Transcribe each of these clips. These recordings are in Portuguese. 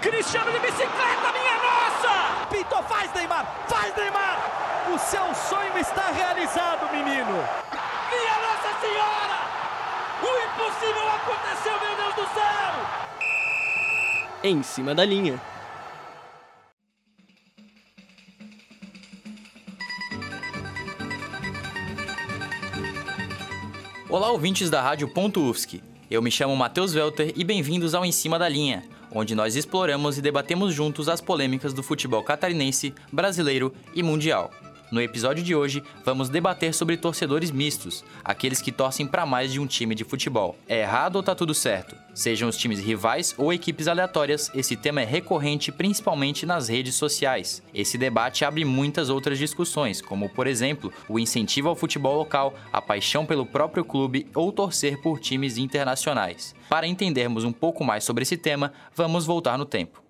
Cristiano de bicicleta, minha nossa! Pintou, faz Neymar, faz Neymar! O seu sonho está realizado, menino! Minha Nossa Senhora! O impossível aconteceu, meu Deus do céu! Em cima da linha. Olá, ouvintes da Rádio Ponto UFSC. Eu me chamo Matheus Welter e bem-vindos ao Em Cima da Linha, onde nós exploramos e debatemos juntos as polêmicas do futebol catarinense, brasileiro e mundial. No episódio de hoje, vamos debater sobre torcedores mistos, aqueles que torcem para mais de um time de futebol. É errado ou tá tudo certo? Sejam os times rivais ou equipes aleatórias, esse tema é recorrente principalmente nas redes sociais. Esse debate abre muitas outras discussões, como por exemplo, o incentivo ao futebol local, a paixão pelo próprio clube ou torcer por times internacionais. Para entendermos um pouco mais sobre esse tema, vamos voltar no tempo.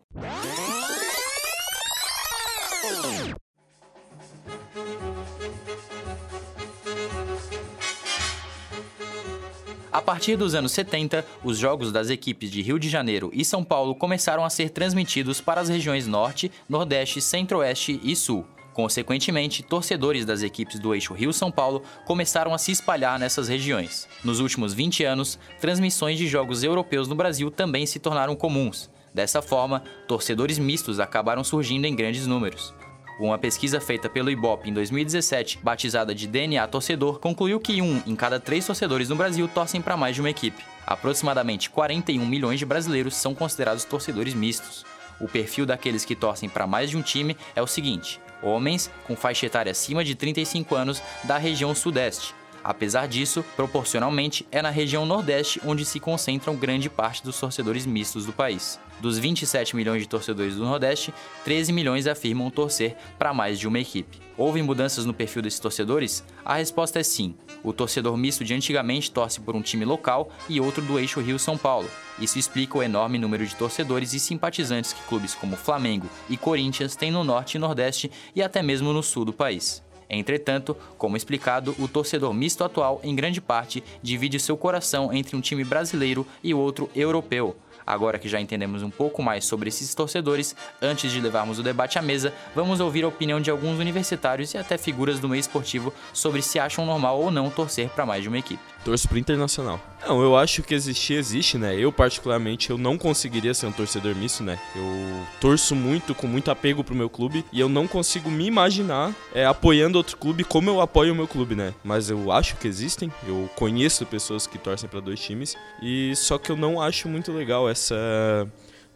A partir dos anos 70, os jogos das equipes de Rio de Janeiro e São Paulo começaram a ser transmitidos para as regiões Norte, Nordeste, Centro-Oeste e Sul. Consequentemente, torcedores das equipes do eixo Rio-São Paulo começaram a se espalhar nessas regiões. Nos últimos 20 anos, transmissões de jogos europeus no Brasil também se tornaram comuns. Dessa forma, torcedores mistos acabaram surgindo em grandes números. Uma pesquisa feita pelo Ibope em 2017, batizada de DNA Torcedor, concluiu que um em cada três torcedores no Brasil torcem para mais de uma equipe. Aproximadamente 41 milhões de brasileiros são considerados torcedores mistos. O perfil daqueles que torcem para mais de um time é o seguinte: homens com faixa etária acima de 35 anos da região Sudeste, Apesar disso, proporcionalmente, é na região Nordeste onde se concentram grande parte dos torcedores mistos do país. Dos 27 milhões de torcedores do Nordeste, 13 milhões afirmam torcer para mais de uma equipe. Houve mudanças no perfil desses torcedores? A resposta é sim. O torcedor misto de antigamente torce por um time local e outro do eixo Rio-São Paulo. Isso explica o enorme número de torcedores e simpatizantes que clubes como Flamengo e Corinthians têm no Norte e Nordeste e até mesmo no Sul do país. Entretanto, como explicado, o torcedor misto atual, em grande parte, divide seu coração entre um time brasileiro e outro europeu. Agora que já entendemos um pouco mais sobre esses torcedores, antes de levarmos o debate à mesa, vamos ouvir a opinião de alguns universitários e até figuras do meio esportivo sobre se acham normal ou não torcer para mais de uma equipe. Torço pro Internacional. Não, eu acho que existir existe, né? Eu, particularmente, eu não conseguiria ser um torcedor misto, né? Eu torço muito, com muito apego pro meu clube, e eu não consigo me imaginar é, apoiando outro clube como eu apoio o meu clube, né? Mas eu acho que existem, eu conheço pessoas que torcem para dois times, e só que eu não acho muito legal essa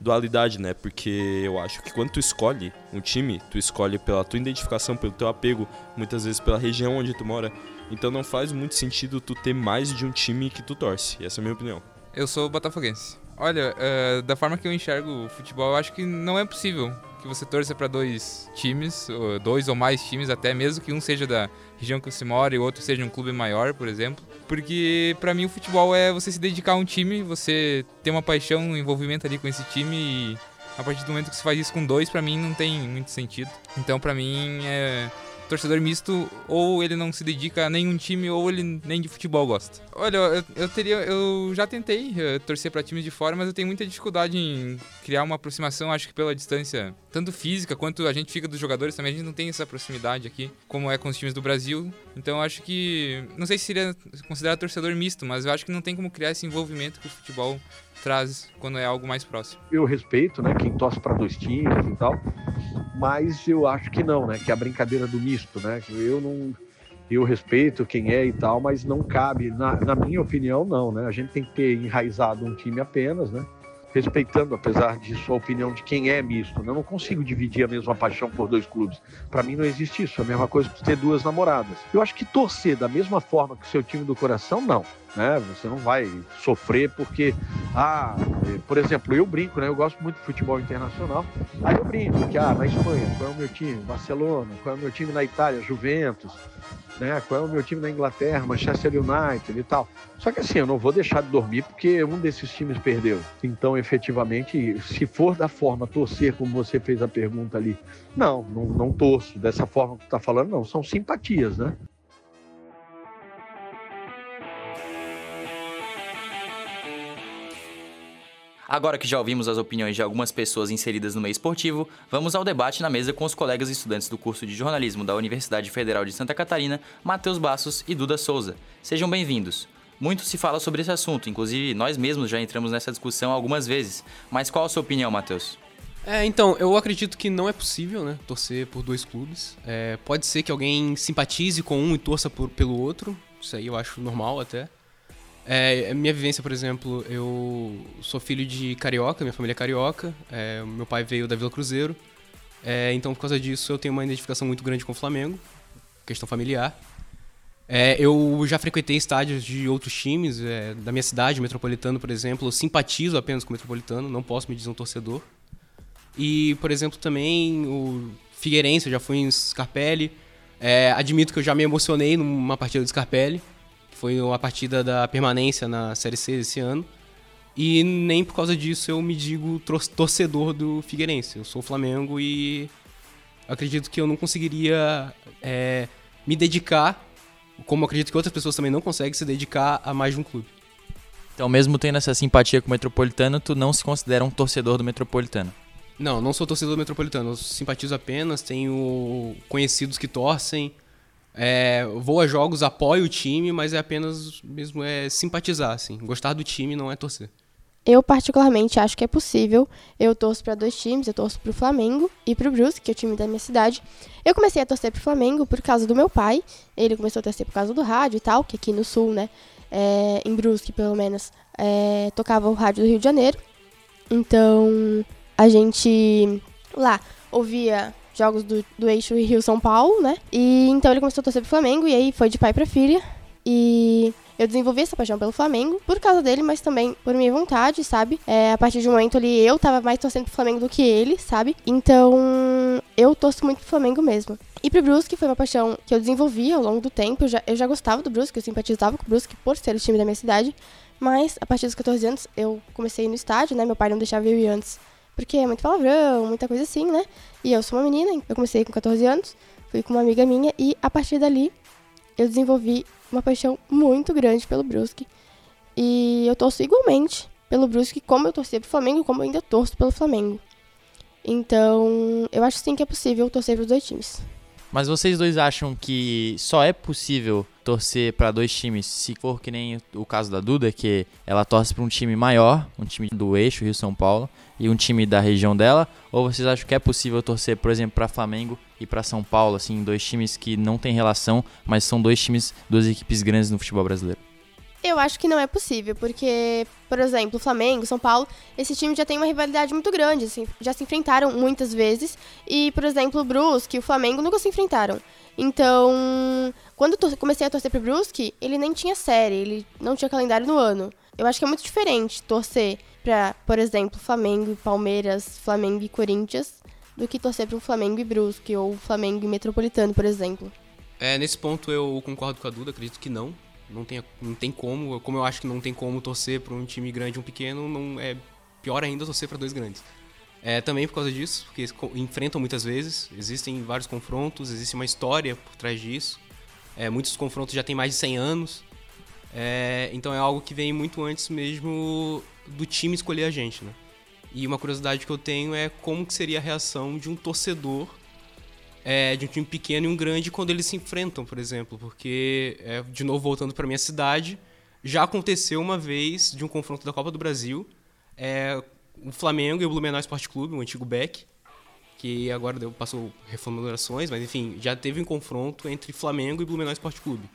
dualidade, né? Porque eu acho que quando tu escolhe um time, tu escolhe pela tua identificação, pelo teu apego, muitas vezes pela região onde tu mora. Então não faz muito sentido tu ter mais de um time que tu torce. Essa é a minha opinião. Eu sou botafoguense. Olha, uh, da forma que eu enxergo o futebol, eu acho que não é possível que você torça para dois times, ou dois ou mais times, até mesmo que um seja da região que você mora e o outro seja um clube maior, por exemplo. Porque para mim o futebol é você se dedicar a um time, você ter uma paixão, um envolvimento ali com esse time e a partir do momento que você faz isso com dois, para mim não tem muito sentido. Então para mim é torcedor misto, ou ele não se dedica a nenhum time, ou ele nem de futebol gosta. Olha, eu, eu teria. Eu já tentei uh, torcer para times de fora, mas eu tenho muita dificuldade em criar uma aproximação, acho que pela distância, tanto física quanto a gente fica dos jogadores também, a gente não tem essa proximidade aqui, como é com os times do Brasil. Então eu acho que. Não sei se seria considerado torcedor misto, mas eu acho que não tem como criar esse envolvimento que o futebol traz quando é algo mais próximo. Eu respeito, né, quem torce para dois times e tal, mas eu acho que não, né, que é a brincadeira do misto, né, eu não, eu respeito quem é e tal, mas não cabe, na, na minha opinião, não, né, a gente tem que ter enraizado um time apenas, né, respeitando, apesar disso, a opinião de quem é misto. Né? Eu não consigo dividir a mesma paixão por dois clubes. Para mim não existe isso. É a mesma coisa que ter duas namoradas. Eu acho que torcer da mesma forma que o seu time do coração, não. Né? Você não vai sofrer porque, ah, por exemplo, eu brinco, né? Eu gosto muito de futebol internacional. Aí eu brinco que, ah, na Espanha, qual é o meu time? Barcelona, qual é o meu time na Itália? Juventus né? Qual é o meu time na Inglaterra, Manchester United e tal. Só que assim, eu não vou deixar de dormir porque um desses times perdeu. Então, efetivamente, se for da forma torcer, como você fez a pergunta ali, não, não, não torço dessa forma que tu tá falando, não. São simpatias, né? Agora que já ouvimos as opiniões de algumas pessoas inseridas no meio esportivo, vamos ao debate na mesa com os colegas estudantes do curso de jornalismo da Universidade Federal de Santa Catarina, Matheus Bassos e Duda Souza. Sejam bem-vindos. Muito se fala sobre esse assunto, inclusive nós mesmos já entramos nessa discussão algumas vezes. Mas qual a sua opinião, Matheus? É, então, eu acredito que não é possível, né, torcer por dois clubes. É, pode ser que alguém simpatize com um e torça por, pelo outro. Isso aí eu acho normal até. É, minha vivência, por exemplo, eu sou filho de carioca, minha família é carioca. É, meu pai veio da Vila Cruzeiro. É, então, por causa disso, eu tenho uma identificação muito grande com o Flamengo, questão familiar. É, eu já frequentei estádios de outros times, é, da minha cidade, Metropolitano, por exemplo. Eu simpatizo apenas com o Metropolitano, não posso me dizer um torcedor. E, por exemplo, também o Figueirense, eu já fui em Scarpelli. É, admito que eu já me emocionei numa partida do Scarpelli, que foi uma partida da permanência na Série C esse ano. E nem por causa disso eu me digo torcedor do Figueirense. Eu sou Flamengo e acredito que eu não conseguiria é, me dedicar, como acredito que outras pessoas também não conseguem se dedicar a mais de um clube. Então, mesmo tendo essa simpatia com o Metropolitano, tu não se considera um torcedor do Metropolitano? Não, não sou torcedor metropolitano. Eu simpatizo apenas, tenho conhecidos que torcem. É, vou a jogos, apoio o time, mas é apenas mesmo é simpatizar, assim. Gostar do time não é torcer. Eu particularmente acho que é possível. Eu torço para dois times, eu torço para o Flamengo e para o Brusque, que é o time da minha cidade. Eu comecei a torcer para o Flamengo por causa do meu pai. Ele começou a torcer por causa do rádio e tal, que aqui no sul, né, é, em Brusque pelo menos, é, tocava o rádio do Rio de Janeiro. Então, a gente lá ouvia jogos do, do eixo Rio São Paulo, né? E então ele começou a torcer pro Flamengo e aí foi de pai para filha. E eu desenvolvi essa paixão pelo Flamengo por causa dele, mas também por minha vontade, sabe? É, a partir de um momento ali eu tava mais torcendo pro Flamengo do que ele, sabe? Então eu torço muito pro Flamengo mesmo. E pro Brusque foi uma paixão que eu desenvolvi ao longo do tempo. Eu já, eu já gostava do Brusque, eu simpatizava com o Brusque por ser o time da minha cidade. Mas a partir dos 14 anos eu comecei no estádio, né? Meu pai não deixava eu ir antes porque é muito palavrão, muita coisa assim, né? E eu sou uma menina, eu comecei com 14 anos, fui com uma amiga minha e a partir dali eu desenvolvi uma paixão muito grande pelo Brusque. E eu torço igualmente pelo Brusque como eu torcia pro Flamengo, como eu ainda torço pelo Flamengo. Então, eu acho sim que é possível torcer pros dois times. Mas vocês dois acham que só é possível torcer para dois times se for que nem o caso da Duda, que ela torce para um time maior, um time do eixo Rio São Paulo e um time da região dela, ou vocês acham que é possível torcer, por exemplo, para Flamengo e para São Paulo, assim, dois times que não têm relação, mas são dois times, duas equipes grandes no futebol brasileiro? Eu acho que não é possível, porque, por exemplo, Flamengo, São Paulo, esse time já tem uma rivalidade muito grande, assim, já se enfrentaram muitas vezes. E, por exemplo, o Brusque e o Flamengo nunca se enfrentaram. Então, quando eu comecei a torcer pro Brusque, ele nem tinha série, ele não tinha calendário no ano. Eu acho que é muito diferente torcer pra, por exemplo, Flamengo e Palmeiras, Flamengo e Corinthians, do que torcer pro Flamengo e Brusque, ou Flamengo e Metropolitano, por exemplo. É, nesse ponto eu concordo com a Duda, acredito que não. Não tem, não tem como, como eu acho que não tem como torcer para um time grande e um pequeno, não é pior ainda torcer para dois grandes. É também por causa disso, porque enfrentam muitas vezes, existem vários confrontos, existe uma história por trás disso. É, muitos confrontos já têm mais de 100 anos. É, então é algo que vem muito antes mesmo do time escolher a gente, né? E uma curiosidade que eu tenho é como que seria a reação de um torcedor é, de um time pequeno e um grande quando eles se enfrentam, por exemplo. Porque, é, de novo, voltando para minha cidade, já aconteceu uma vez de um confronto da Copa do Brasil, é, o Flamengo e o Blumenau Esporte Clube, o antigo Beck, que agora deu, passou reformulações, mas enfim, já teve um confronto entre Flamengo e Blumenau Esporte Clube.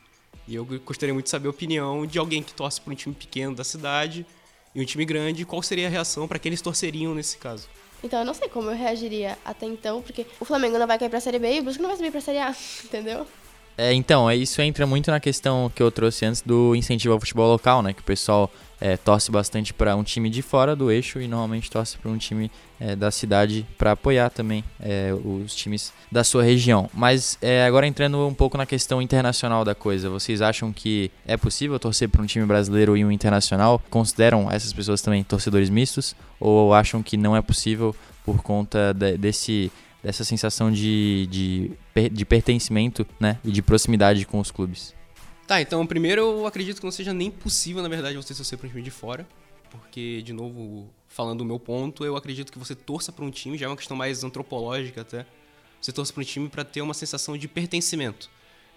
E eu gostaria muito de saber a opinião de alguém que torce para um time pequeno da cidade e um time grande, qual seria a reação para que eles torceriam nesse caso. Então eu não sei como eu reagiria até então, porque o Flamengo não vai cair pra Série B e o Brusque não vai subir pra Série A, entendeu? É, então, é, isso entra muito na questão que eu trouxe antes do incentivo ao futebol local, né? Que o pessoal é, torce bastante para um time de fora do eixo e normalmente torce para um time é, da cidade para apoiar também é, os times da sua região. Mas é, agora entrando um pouco na questão internacional da coisa, vocês acham que é possível torcer para um time brasileiro e um internacional? Consideram essas pessoas também torcedores mistos? Ou acham que não é possível por conta de, desse dessa sensação de, de, de pertencimento né, e de proximidade com os clubes. Tá, então primeiro eu acredito que não seja nem possível, na verdade, você torcer para um time de fora, porque, de novo, falando o meu ponto, eu acredito que você torça para um time, já é uma questão mais antropológica até. Você torce para um time para ter uma sensação de pertencimento.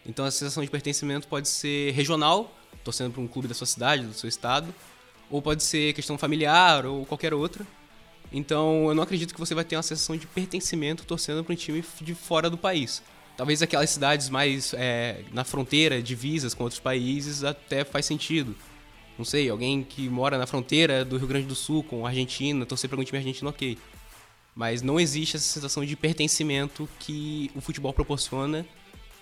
Então a sensação de pertencimento pode ser regional, torcendo para um clube da sua cidade, do seu estado, ou pode ser questão familiar ou qualquer outra. Então eu não acredito que você vai ter uma sensação de pertencimento torcendo para um time de fora do país. Talvez aquelas cidades mais é, na fronteira, divisas com outros países, até faz sentido. Não sei, alguém que mora na fronteira do Rio Grande do Sul com a Argentina, torcer para um time argentino, ok. Mas não existe essa sensação de pertencimento que o futebol proporciona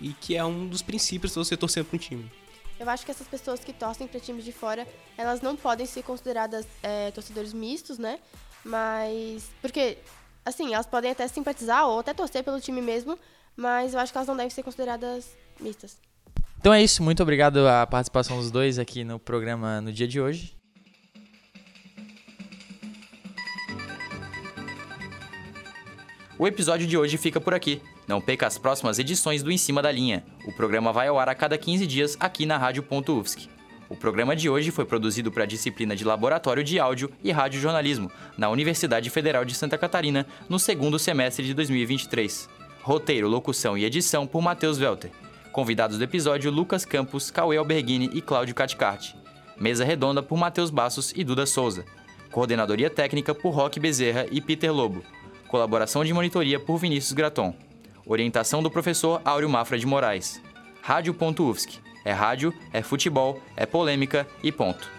e que é um dos princípios de você torcer para um time. Eu acho que essas pessoas que torcem para times de fora, elas não podem ser consideradas é, torcedores mistos, né? Mas. Porque, assim, elas podem até simpatizar ou até torcer pelo time mesmo, mas eu acho que elas não devem ser consideradas mistas. Então é isso, muito obrigado à participação dos dois aqui no programa no dia de hoje. O episódio de hoje fica por aqui. Não perca as próximas edições do Em Cima da Linha. O programa vai ao ar a cada 15 dias aqui na Rádio.UFSC. O programa de hoje foi produzido para a disciplina de Laboratório de Áudio e Rádio Jornalismo na Universidade Federal de Santa Catarina no segundo semestre de 2023. Roteiro, locução e edição por Matheus Welter. Convidados do episódio Lucas Campos, Cauê Alberghini e Cláudio Caticarte. Mesa redonda por Matheus Bassos e Duda Souza. Coordenadoria técnica por Roque Bezerra e Peter Lobo. Colaboração de monitoria por Vinícius Graton. Orientação do professor Áureo Mafra de Moraes. Rádio.UFSC. É rádio, é futebol, é polêmica e ponto.